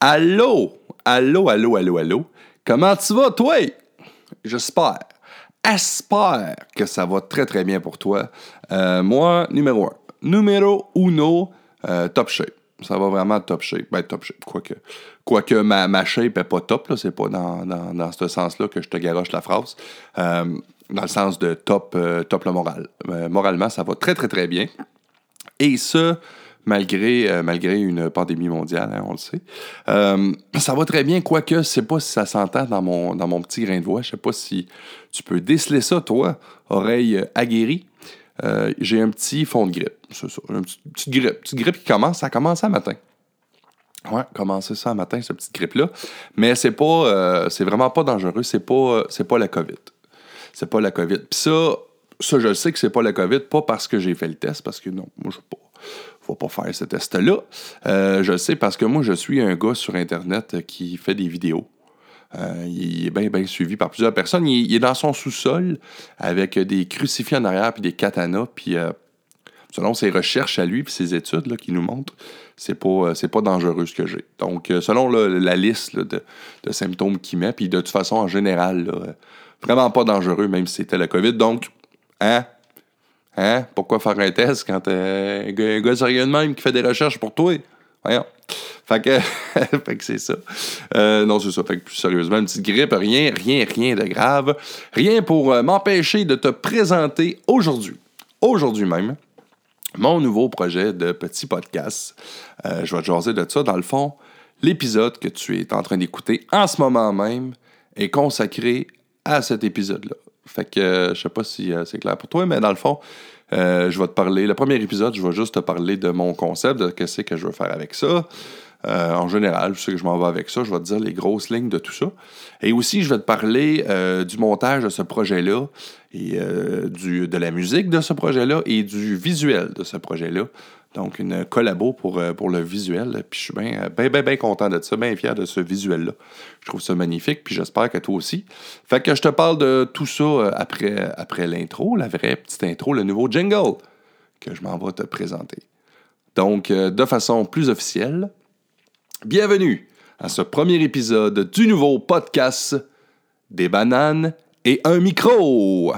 Allô? Allô, allô, allô, allô? Comment tu vas, toi? J'espère. Espère que ça va très, très bien pour toi. Euh, moi, numéro un. Numéro uno, euh, top shape. Ça va vraiment top shape. Ben, top shape, quoique. Quoique ma, ma shape n'est pas top. C'est pas dans, dans, dans ce sens-là que je te garoche la phrase. Euh, dans le sens de top, top le moral. Moralement, ça va très, très, très bien. Et ce, malgré, euh, malgré une pandémie mondiale, hein, on le sait. Euh, ça va très bien, quoique, je sais pas si ça s'entend dans mon, petit grain de voix. Je sais pas si tu peux déceler ça, toi, oreille aguerrie. Euh, j'ai un petit fond de grippe, c'est ça. Une petite, grippe. Petite qui commence, ça commence à matin. Ouais, commencer ça matin, cette petite grippe-là. Mais c'est pas, c'est vraiment pas dangereux. C'est pas, c'est pas la COVID. C'est pas la COVID. Puis ça, ça, je le sais que c'est pas la COVID, pas parce que j'ai fait le test, parce que non, moi, je ne pas. Faut pas faire ce test-là. Euh, je le sais parce que moi, je suis un gars sur Internet qui fait des vidéos. Euh, il est bien, bien suivi par plusieurs personnes. Il, est dans son sous-sol avec des crucifix en arrière puis des katanas. Puis euh, selon ses recherches à lui puis ses études là, qui nous montrent, c'est pas, pas dangereux ce que j'ai. Donc, selon la liste de, symptômes qu'il met, puis de toute façon, en général, vraiment pas dangereux, même si c'était la COVID. Donc, hein? Hein? Pourquoi faire un test quand t'as un gars, un gars sérieux de même qui fait des recherches pour toi? Voyons. Fait que, c'est ça. Euh, non, c'est ça. Fait que plus sérieusement, une petite grippe, rien, rien, rien de grave. Rien pour euh, m'empêcher de te présenter aujourd'hui, aujourd'hui même, mon nouveau projet de petit podcast. Euh, je vais te jaser de ça. Dans le fond, l'épisode que tu es en train d'écouter en ce moment même est consacré à cet épisode-là. Fait que euh, je sais pas si euh, c'est clair pour toi, mais dans le fond, euh, je vais te parler. Le premier épisode, je vais juste te parler de mon concept, de qu'est-ce que je veux faire avec ça. En général, je sais que je m'en vais avec ça. Je vais te dire les grosses lignes de tout ça. Et aussi, je vais te parler du montage de ce projet-là, et du, de la musique de ce projet-là et du visuel de ce projet-là. Donc, une collabo pour, euh, pour le visuel. Puis je suis bien, bien, bien, bien content de ça, bien fier de ce visuel-là. Je trouve ça magnifique, puis j'espère que toi aussi. Fait que je te parle de tout ça euh, après, après l'intro, la vraie petite intro, le nouveau jingle que je m'en vais te présenter. Donc, euh, de façon plus officielle, bienvenue à ce premier épisode du nouveau podcast Des bananes et un micro.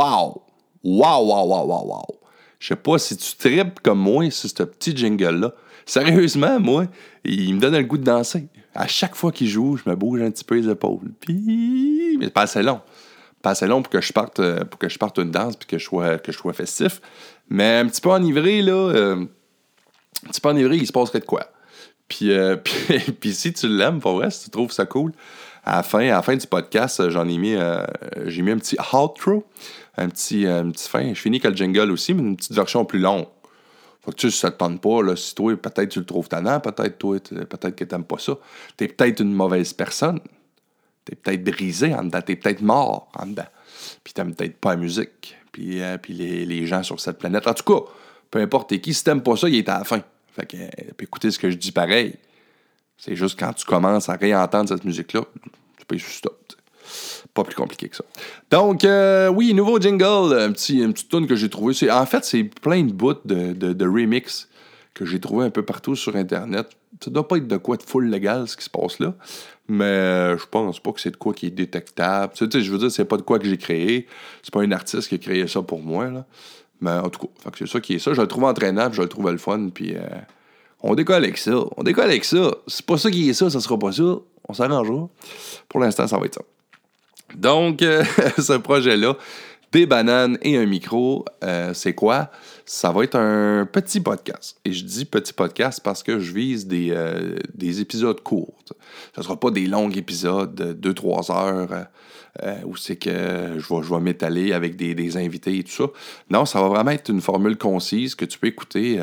Wow! Wow, wow, wow, wow, wow. Je sais pas si tu tripes comme moi sur ce petit jingle-là. Sérieusement, moi, il me donne le goût de danser. À chaque fois qu'il joue, je me bouge un petit peu les épaules. Puis, mais pas assez long. Pas assez long pour que je parte, euh, une danse puis que je sois, festif. Mais un petit peu enivré, là, euh, un petit peu enivré, il se passerait de quoi? Puis, euh, puis si tu l'aimes, pour vrai, si tu trouves ça cool, à la fin, à la fin du podcast, j'en ai mis, euh, j'ai mis un petit outro, un petit, euh, une petite fin. Je finis avec le jingle aussi, mais une petite version plus longue. Fait que tu si ça te tente pas, là, si toi, peut-être tu le trouves tannant, peut-être toi, peut-être que pas ça. T'es peut-être une mauvaise personne. T'es peut-être brisé en dedans. T'es peut-être mort en dedans. Puis t'aimes peut-être pas la musique. Puis, euh, puis les, les gens sur cette planète. En tout cas, peu importe qui, si t'aimes pas ça, il est à la fin. Fait que, euh, écoutez ce que je dis pareil. C'est juste quand tu commences à réentendre cette musique-là, tu peux sur stop. Pas plus compliqué que ça. Donc, euh, oui, nouveau jingle, un petit, une petite tune que j'ai trouvé. En fait, c'est plein de bouts de, de, remix que j'ai trouvé un peu partout sur Internet. Ça doit pas être de quoi de full légal, ce qui se passe là. Mais je pense pas que c'est de quoi qui est détectable. Tu sais, je veux dire, c'est pas de quoi que j'ai créé. C'est pas un artiste qui a créé ça pour moi, là. Mais en tout cas, c'est ça qui est ça. Je le trouve entraînable, je le trouve le fun, puis euh, on décolle avec ça. On décolle avec ça. C'est pas ça qui est ça, ça sera pas ça. On s'arrangera. Pour l'instant, ça va être ça. Donc, euh, ce projet-là, des bananes et un micro, euh, c'est quoi? Ça va être un petit podcast. Et je dis petit podcast parce que je vise des, euh, des épisodes courts. Ce ne sera pas des longs épisodes de 2-3 heures où c'est que je vais, je m'étaler avec des, des invités et tout ça. Non, ça va vraiment être une formule concise que tu peux écouter.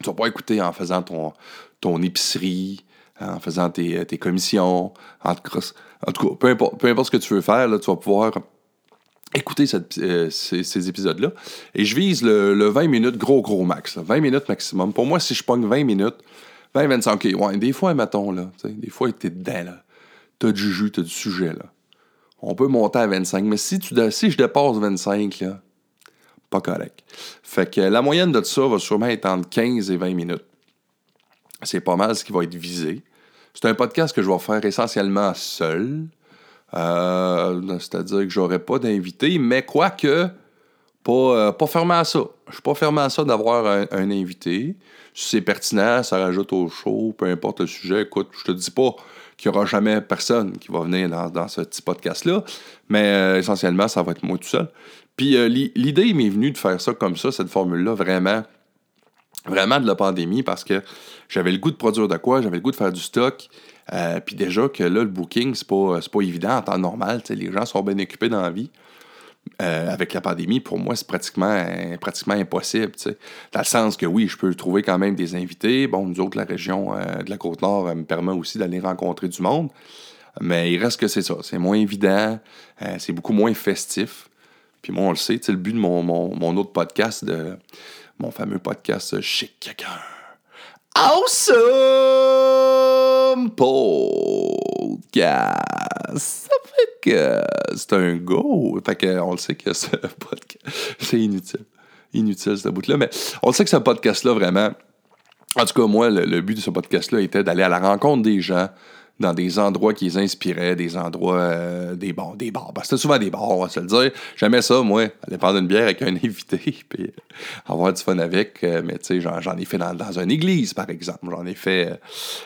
Euh, tu vas pas écouter en faisant ton, ton épicerie, en faisant tes, tes commissions, en tout cas, en tout cas, peu importe, peu importe ce que tu veux faire, là, tu vas pouvoir écouter ces, épisodes-là. Et je vise le, 20 minutes gros, gros max. 20 minutes maximum. Pour moi, si je pogne 20 minutes, 20, 25, OK, ouais, des fois, mettons, là, des fois, t'es dedans, là. T'as du jus, t'as du sujet, là. On peut monter à 25, mais si, tu, si je dépasse 25, là, pas correct. Fait que la moyenne de ça va sûrement être entre 15 et 20 minutes. C'est pas mal ce qui va être visé. C'est un podcast que je vais faire essentiellement seul. Euh, c'est-à-dire que j'aurai pas d'invité, mais quoique, pas, euh, pas fermé à ça. Je suis pas fermé à ça d'avoir un, invité. Si c'est pertinent, ça rajoute au show, peu importe le sujet. Écoute, je te dis pas qu'il n'y aura jamais personne qui va venir dans, ce petit podcast-là, mais euh, essentiellement, ça va être moi tout seul. Puis l'idée m'est venue de faire ça comme ça, cette formule-là, vraiment, vraiment de la pandémie, parce que j'avais le goût de produire de quoi, j'avais le goût de faire du stock. Euh, puis déjà que là, le booking, c'est pas, pas évident en temps normal. Les gens sont bien occupés dans la vie. Euh, avec la pandémie, pour moi, c'est pratiquement, pratiquement impossible. Dans le sens que oui, je peux trouver quand même des invités. Bon, nous autres, la région euh, de la Côte-Nord me permet aussi d'aller rencontrer du monde. Mais il reste que c'est ça. C'est moins évident. c'est beaucoup moins festif. Puis moi, on le sait, le but de mon, mon, mon, autre podcast, de mon fameux podcast Chic quelqu'un Awesome Podcast. Ça fait que c'est un go. Fait que on le sait que ce podcast, c'est inutile. Inutile, ce bout-là. Mais on le sait que ce podcast-là, vraiment, en tout cas, moi, le but de ce podcast-là était d'aller à la rencontre des gens, dans des endroits qui les inspiraient, des endroits, euh, des bars, des bars. C'était souvent des bars, on va se le dire. J'aimais ça, moi, aller prendre une bière avec un invité, puis avoir du fun avec. Euh, mais tu sais, j'en, ai fait dans, une église, par exemple. J'en ai fait, euh,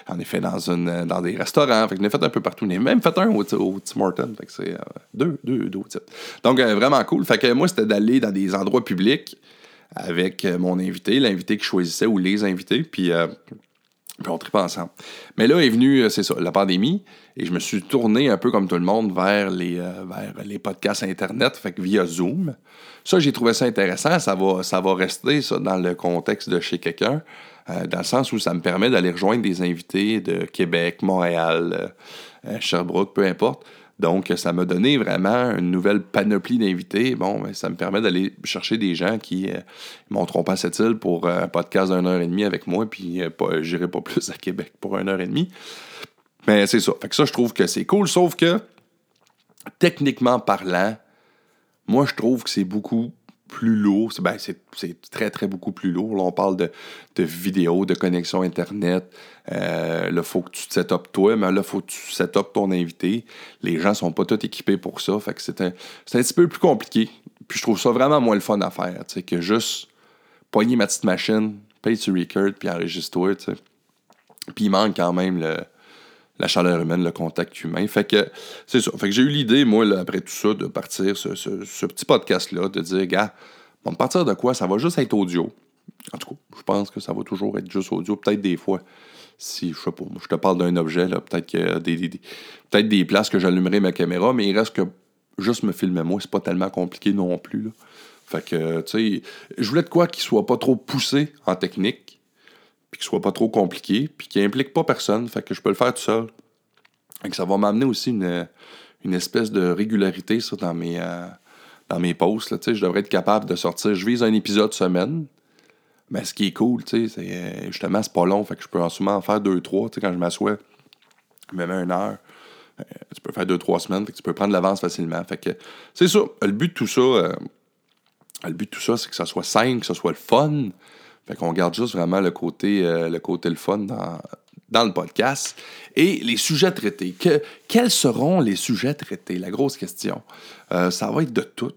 j'en ai fait dans, une, dans des restaurants. Fait que j'en ai fait un peu partout. J'en ai même fait un au, au Tim Hortons. Fait que c'est deux, deux, deux types. Donc, vraiment cool. Fait que moi, c'était d'aller dans des endroits publics avec mon invité, l'invité que je choisissais ou les invités. Puis puis on tripe ensemble. Mais là est venu, euh, c'est ça, la pandémie, et je me suis tourné un peu comme tout le monde vers les, euh, vers les podcasts Internet, fait via Zoom. Ça, j'ai trouvé ça intéressant. Ça va, ça va rester ça, dans le contexte de chez quelqu'un, euh, dans le sens où ça me permet d'aller rejoindre des invités de Québec, Montréal, Sherbrooke, peu importe. Donc, ça m'a donné vraiment une nouvelle panoplie d'invités. Bon, ben, ça me permet d'aller chercher des gens qui euh, monteront pas cette île pour un podcast d'une heure et demie avec moi, puis euh, j'irai pas plus à Québec pour une heure et demie. Mais c'est ça. Fait que ça, je trouve que c'est cool, sauf que, techniquement parlant, moi, je trouve que c'est beaucoup plus lourd. Ben, c'est très, très beaucoup plus lourd. Là, on parle de, de vidéos, de connexion Internet. Euh, là, il faut que tu te set up toi, mais là, il faut que tu set up ton invité. Les gens sont pas tous équipés pour ça. Fait que c'est un, un petit peu plus compliqué. Puis je trouve ça vraiment moins le fun à faire. Que juste poigner ma petite machine, paye sur record, puis enregistre-toi. Puis il manque quand même le, la chaleur humaine, le contact humain. Fait que c'est ça. Fait que j'ai eu l'idée, moi, après tout ça, de partir ce, ce, petit podcast-là, de dire, gars, bon, partir de quoi? Ça va juste être audio. En tout cas, je pense que ça va toujours être juste audio. Peut-être des fois, si, je sais pas, je te parle d'un objet, peut-être des, des, peut-être des places que j'allumerai ma caméra, mais il reste que juste me filmer moi, c'est pas tellement compliqué non plus. Là. Fait que, tu sais, je voulais de quoi qu'il soit pas trop poussé en technique, puis qu'il soit pas trop compliqué, puis qui implique pas personne, fait que je peux le faire tout seul. Et que ça va m'amener aussi une, une, espèce de régularité dans mes, euh, dans mes posts. Là, je devrais être capable de sortir. Je vise un épisode semaine. Mais ce qui est cool, c'est euh, justement, c'est pas long. Fait que je peux en souvent en faire deux, trois. Quand je m'assois, je me mets une heure. Euh, tu peux faire deux, trois semaines. Fait que tu peux prendre l'avance facilement. Fait que c'est ça. Le but de tout ça, le but de tout ça, c'est que ça soit simple, que ça soit le fun. Fait qu'on garde juste vraiment le côté, euh, le côté le fun dans, dans le podcast. Et les sujets traités. Que, quels seront les sujets traités? La grosse question. Euh, ça va être de tout.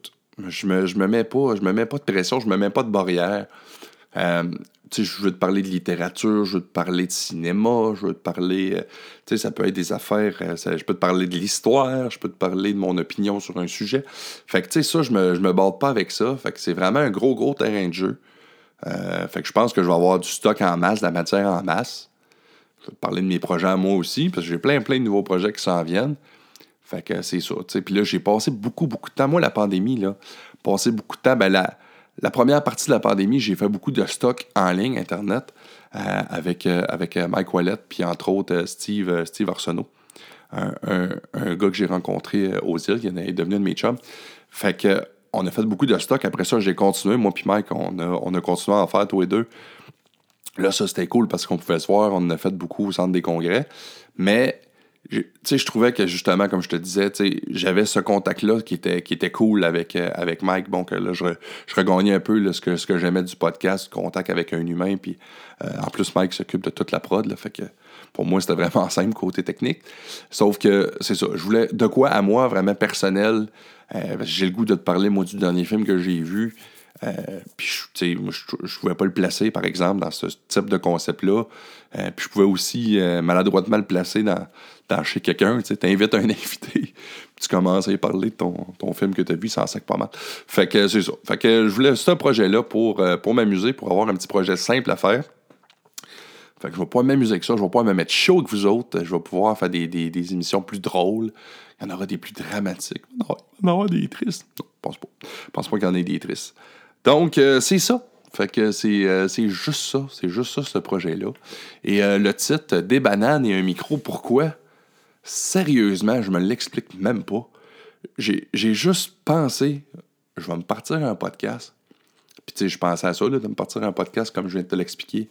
Je me, je me mets pas, je me mets pas de pression, je me mets pas de barrière. Euh, je veux te parler de littérature, je veux te parler de cinéma, je veux te parler. tu sais, ça peut être des affaires. je peux te parler de l'histoire, je peux te parler de mon opinion sur un sujet. Fait que, tu sais, ça, je me, me borde pas avec ça. Fait que c'est vraiment un gros, gros terrain de jeu. Euh, fait que je pense que je vais avoir du stock en masse, de la matière en masse. Je vais te parler de mes projets à moi aussi, parce que j'ai plein, plein de nouveaux projets qui s'en viennent. Fait que c'est ça. Puis là, j'ai passé beaucoup, beaucoup de temps. Moi, la pandémie, là, passé beaucoup de temps. Ben, la, la première partie de la pandémie, j'ai fait beaucoup de stock en ligne, Internet, euh, avec, euh, avec Mike Wallet, puis entre autres Steve, Steve Arsenault. un, gars que j'ai rencontré aux îles, qui est devenu de mes chums. Fait que on a fait beaucoup de stock. Après ça, j'ai continué. Moi puis Mike, on a, on a continué à en faire tous les deux. Là, ça, c'était cool parce qu'on pouvait se voir. On en a fait beaucoup au centre des congrès. Mais, je trouvais que justement, comme je te disais, j'avais ce contact-là qui était, cool avec, euh, avec Mike. Bon, que là, je, regagnais un peu ce que, ce que j'aimais du podcast, contact avec un humain. Puis, euh, en plus, Mike s'occupe de toute la prod. Là, fait que pour moi, c'était vraiment simple côté technique. Sauf que, c'est ça, je voulais de quoi à moi, vraiment personnel. Euh, j'ai le goût de te parler, moi, du dernier film que j'ai vu. Euh, puis, tu sais, je ne pouvais pas le placer, par exemple, dans ce type de concept-là. Euh, puis, je pouvais aussi maladroitement le placer dans, chez quelqu'un. Tu invites un invité, tu commences à y parler de ton, ton film que tu as vu, ça en sac pas mal. Fait que c'est ça. Fait que je voulais ce projet-là pour, pour m'amuser, pour avoir un petit projet simple à faire. Fait que je vais pouvoir m'amuser avec ça, je vais pouvoir me mettre chaud avec vous autres, je vais pouvoir faire des, des, émissions plus drôles. Il y en aura des plus dramatiques. Non, il y en aura des tristes. Non, pense pas. Pense pas qu'il y en ait des tristes. Donc, euh, c'est ça. Fait que euh, c'est juste ça. C'est juste ça, ce projet-là. Et euh, le titre, Des bananes et un micro, pourquoi? Sérieusement, je me l'explique même pas. J'ai juste pensé, je vais me partir un podcast. Puis, tu sais, je pensais à ça, de me partir un podcast, comme je viens de te l'expliquer,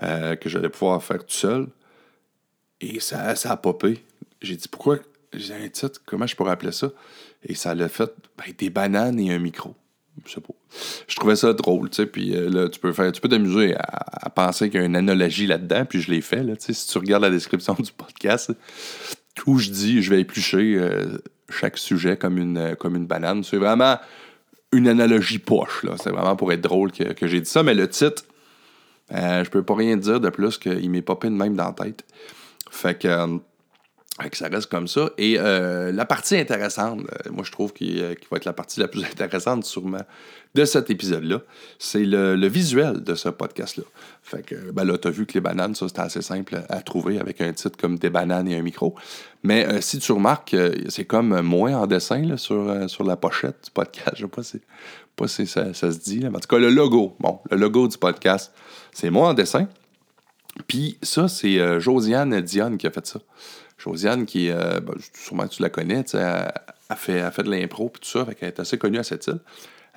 que j'allais pouvoir faire tout seul. Et ça, ça a popé. J'ai dit, pourquoi? J'ai un titre, comment je pourrais appeler ça? Et ça l'a fait ben, des bananes et un micro. Je trouvais ça drôle, tu sais, puis euh, là, tu peux faire, tu peux t'amuser à, penser qu'il y a une analogie là-dedans, puis je l'ai fait, là, tu sais, si tu regardes la description du podcast, où je dis, je vais éplucher euh, chaque sujet comme une, comme une banane, c'est vraiment une analogie poche, là, c'est vraiment pour être drôle que, j'ai dit ça, mais le titre, euh, je peux pas rien dire de plus qu'il m'est popé de même dans la tête. Fait que que ça reste comme ça. Et euh, la partie intéressante, euh, moi je trouve qu'il euh, va être la partie la plus intéressante sûrement de cet épisode-là, c'est le, visuel de ce podcast-là. Fait que ben là, tu as vu que les bananes, ça c'était assez simple à trouver avec un titre comme Des bananes et un micro. Mais si tu remarques, c'est comme moins en dessin là, sur, sur la pochette du podcast. Je sais pas si, pas si ça, se dit. En tout cas, le logo, bon, le logo du podcast, c'est moins en dessin. Puis ça, c'est Josiane Dionne qui a fait ça. Josiane, qui, euh, ben, sûrement tu la connais, elle, a fait, fait de l'impro et tout ça, elle est assez connue à cette île.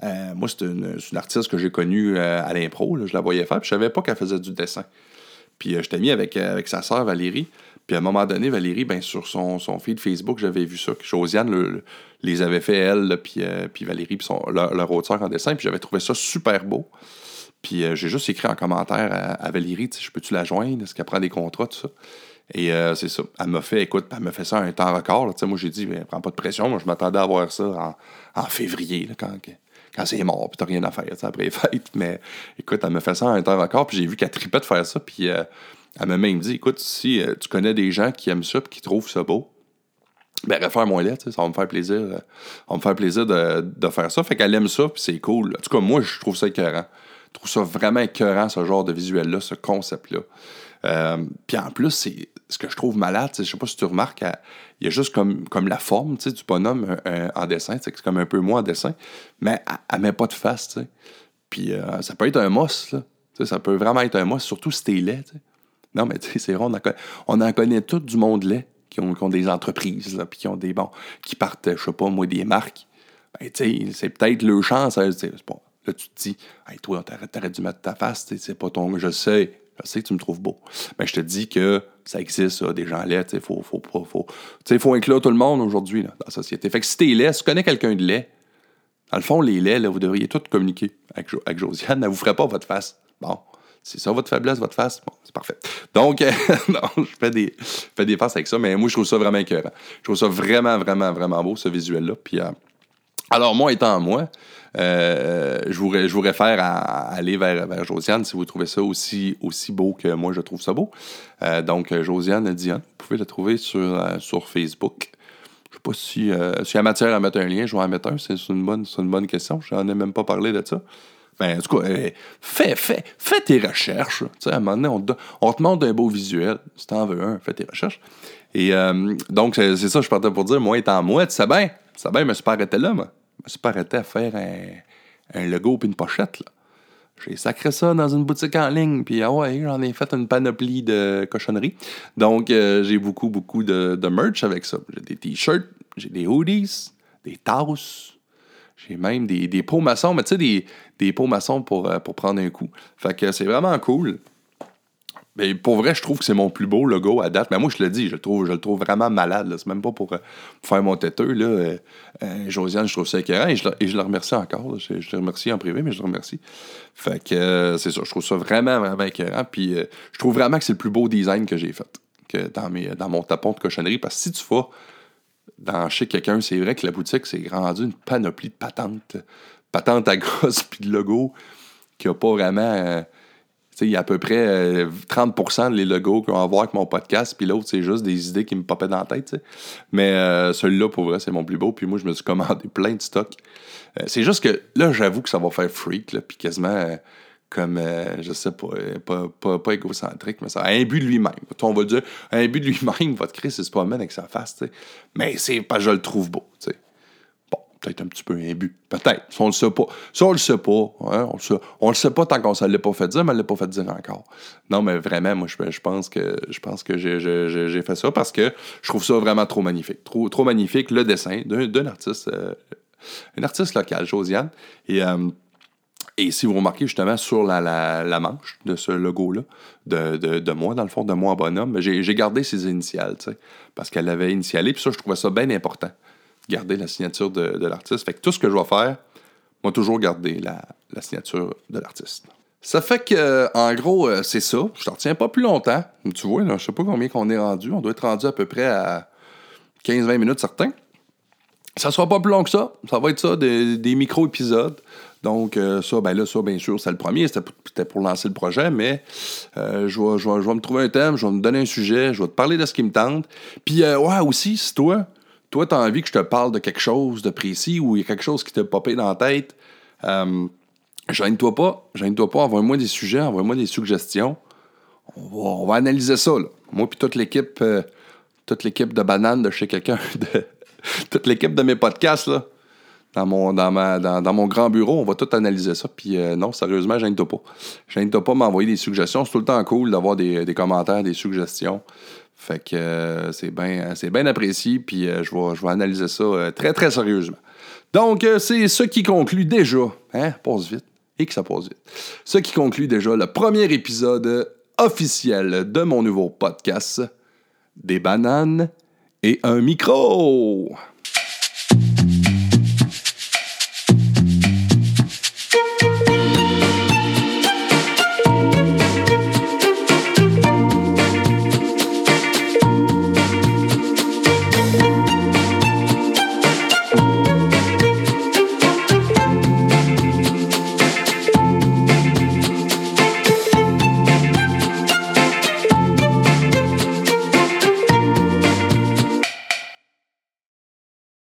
Euh, moi, c'est une, artiste que j'ai connue euh, à l'impro, je la voyais faire, puis je savais pas qu'elle faisait du dessin. Puis je t'ai mis avec, avec sa sœur Valérie, puis à un moment donné, Valérie, ben, sur son, son feed Facebook, j'avais vu ça, que Josiane les avait fait, elle, puis, puis Valérie, puis leur, leur, auteur en dessin, puis j'avais trouvé ça super beau. Puis j'ai juste écrit en commentaire à, à Valérie, je peux-tu la joindre? Est-ce qu'elle prend des contrats, tout ça? Et euh, c'est ça. Elle m'a fait, écoute, elle m'a fait ça un temps record. Moi, j'ai dit, prends pas de pression. Moi, je m'attendais à voir ça en, février, quand, quand c'est mort, puis t'as rien à faire après les fêtes. Mais écoute, elle m'a fait ça un temps record, puis j'ai vu qu'elle tripait de faire ça. Puis euh, elle m'a même dit, écoute, si euh, tu connais des gens qui aiment ça, puis qui trouvent ça beau, ben, réfère-moi là, ça va me faire plaisir. ça va me faire plaisir de, faire ça. Fait qu'elle aime ça, puis c'est cool. En tout cas, moi, je trouve ça écœurant. Je trouve ça vraiment écœurant, ce genre de visuel-là, ce concept-là. puis en plus, c'est ce que je trouve malade, je sais pas si tu remarques, il y a juste comme, comme la forme du bonhomme en dessin, c'est comme un peu moi en dessin, mais elle, ne met pas de face. Puis euh, ça peut être un moss, là. ça peut vraiment être un moss, surtout si t'es laid. Non, mais c'est vrai, on en, connaît tout du monde laid qui ont, des entreprises, puis qui ont des qui partent, je sais pas moi, des marques. Ben, c'est peut-être leur chance. Là, tu te dis, hey, toi, t'aurais dû mettre ta face, c'est pas ton. Je sais, je sais que tu me trouves beau. Mais je te dis que ça existe, des gens laids. Il faut, faut, faut, inclure tout le monde aujourd'hui dans la société. Fait que si t'es laid, si tu connais quelqu'un de laid, dans le fond, les laits, là, vous devriez tous communiquer avec, Josiane. Elle ne vous ferait pas votre face. Bon, c'est ça votre faiblesse, votre face? Bon, c'est parfait. Donc, non, je fais des, fais des faces avec ça, mais moi, je trouve ça vraiment écœurant. Je trouve ça vraiment, vraiment, vraiment beau, ce visuel-là. Puis, euh, alors, moi étant moi, euh, je, vous, réfère à, aller vers, Josiane si vous trouvez ça aussi, beau que moi je trouve ça beau. Euh, donc, Josiane Diane, vous pouvez la trouver sur, euh, Facebook. Je sais pas si, s'il y a matière à mettre un lien, je vais en mettre un. C'est une bonne, une question. Je n'en ai même pas parlé de ça. Ben, en tout cas, fais, fais, fais tes recherches. à un moment donné, on te, on demande un beau visuel. Si t'en veux un, fais tes recherches. Et donc, c'est ça, je partais pour dire, moi étant moi, tu sais bien, tu sais bien, je me suis pas arrêté là, moi. Je me suis pas arrêté à faire un, logo puis une pochette. Là. J'ai sacré ça dans une boutique en ligne, puis ah ouais, j'en ai fait une panoplie de cochonneries. Donc, euh, j'ai beaucoup, beaucoup de, de merch avec ça. J'ai des t-shirts, j'ai des hoodies, des tasses, j'ai même des, des pots maçons, mais tu sais, des, des pots maçons pour, euh, pour prendre un coup. Fait que c'est vraiment cool. Mais pour vrai, je trouve que c'est mon plus beau logo à date. Mais moi, je le dis, je le trouve, je le trouve vraiment malade. C'est même pas pour, euh, faire mon têteux. Là. Euh, euh, Josiane, je trouve ça écœurant et je, et je le remercie encore. Je, je, le remercie en privé, mais je le remercie. Fait que c'est ça, je trouve ça vraiment, vraiment écœurant. Puis je trouve vraiment que c'est le plus beau design que j'ai fait que dans, mes, dans mon tapon de cochonnerie. Parce que si tu vas dans chez quelqu'un, c'est vrai que la boutique, c'est rendu une panoplie de patentes. Patentes à grosse puis de logo qui a pas vraiment il y a à peu près 30% des logos qu'on va voir avec mon podcast, puis l'autre, c'est juste des idées qui me popaient dans la tête. Mais euh, celui-là, pour vrai, c'est mon plus beau. Puis moi, je me suis commandé plein de stocks. Euh, c'est juste que là, j'avoue que ça va faire freak, puis quasiment euh, comme, je sais pas, pas, pas, égocentrique, mais ça a un but de lui-même. On va dire, un but de lui-même, votre Christ, c'est pas mal avec sa face, Mais c'est pas, je le trouve beau, peut-être un petit peu imbu. Peut-être. Si on le sait pas. Si on le sait pas, hein, on, le sait, le sait pas tant qu'on ne l'a pas fait dire, mais elle l'a pas fait dire encore. Non, mais vraiment, moi, je, pense que je pense que j'ai fait ça parce que je trouve ça vraiment trop magnifique. Trop, trop magnifique, le dessin d'un artiste, euh, artiste local, Josiane. Et, euh, et si vous remarquez justement sur la, manche de ce logo-là, de, de, moi, dans le fond, de moi bonhomme, j'ai gardé ses initiales, tu sais, parce qu'elle avait initialé, puis ça, je trouvais ça bien important garder la signature de, l'artiste. Fait que tout ce que je vais faire, moi, toujours garder la, signature de l'artiste. Ça fait que, en gros, euh, c'est ça. Je t'en retiens pas plus longtemps. Tu vois, là, je sais pas combien qu'on est rendu. On doit être rendu à peu près à 15-20 minutes certains. Ça sera pas plus long que ça. Ça va être ça, des, micro-épisodes. Donc, euh, ça, ben là, ça, bien sûr, c'est le premier. C'était pour, lancer le projet, mais euh, je, vais, je, vais, me trouver un thème, je vais me donner un sujet, je vais te parler de ce qui me tente. Puis, ouais, aussi, si toi, toi, tu as envie que je te parle de quelque chose de précis ou il y a quelque chose qui t'a popé dans la tête, euh, gêne-toi pas, gêne-toi pas, envoie-moi des sujets, envoie-moi des suggestions. On va, analyser ça. Là. Moi puis toute l'équipe euh, toute l'équipe de bananes de chez quelqu'un, toute l'équipe de mes podcasts, là, dans mon, dans, dans, mon grand bureau, on va tout analyser ça. Puis euh, non, sérieusement, gêne-toi pas. Gêne-toi pas m'envoyer des suggestions. C'est tout le temps cool d'avoir des, commentaires, des suggestions. Fait que euh, c'est bien apprécié, puis euh, je, vais, je vais analyser ça très, très sérieusement. Donc, c'est ce qui conclut déjà, hein, passe vite, et que ça passe vite, ce qui conclut déjà le premier épisode officiel de mon nouveau podcast, Des bananes et un micro.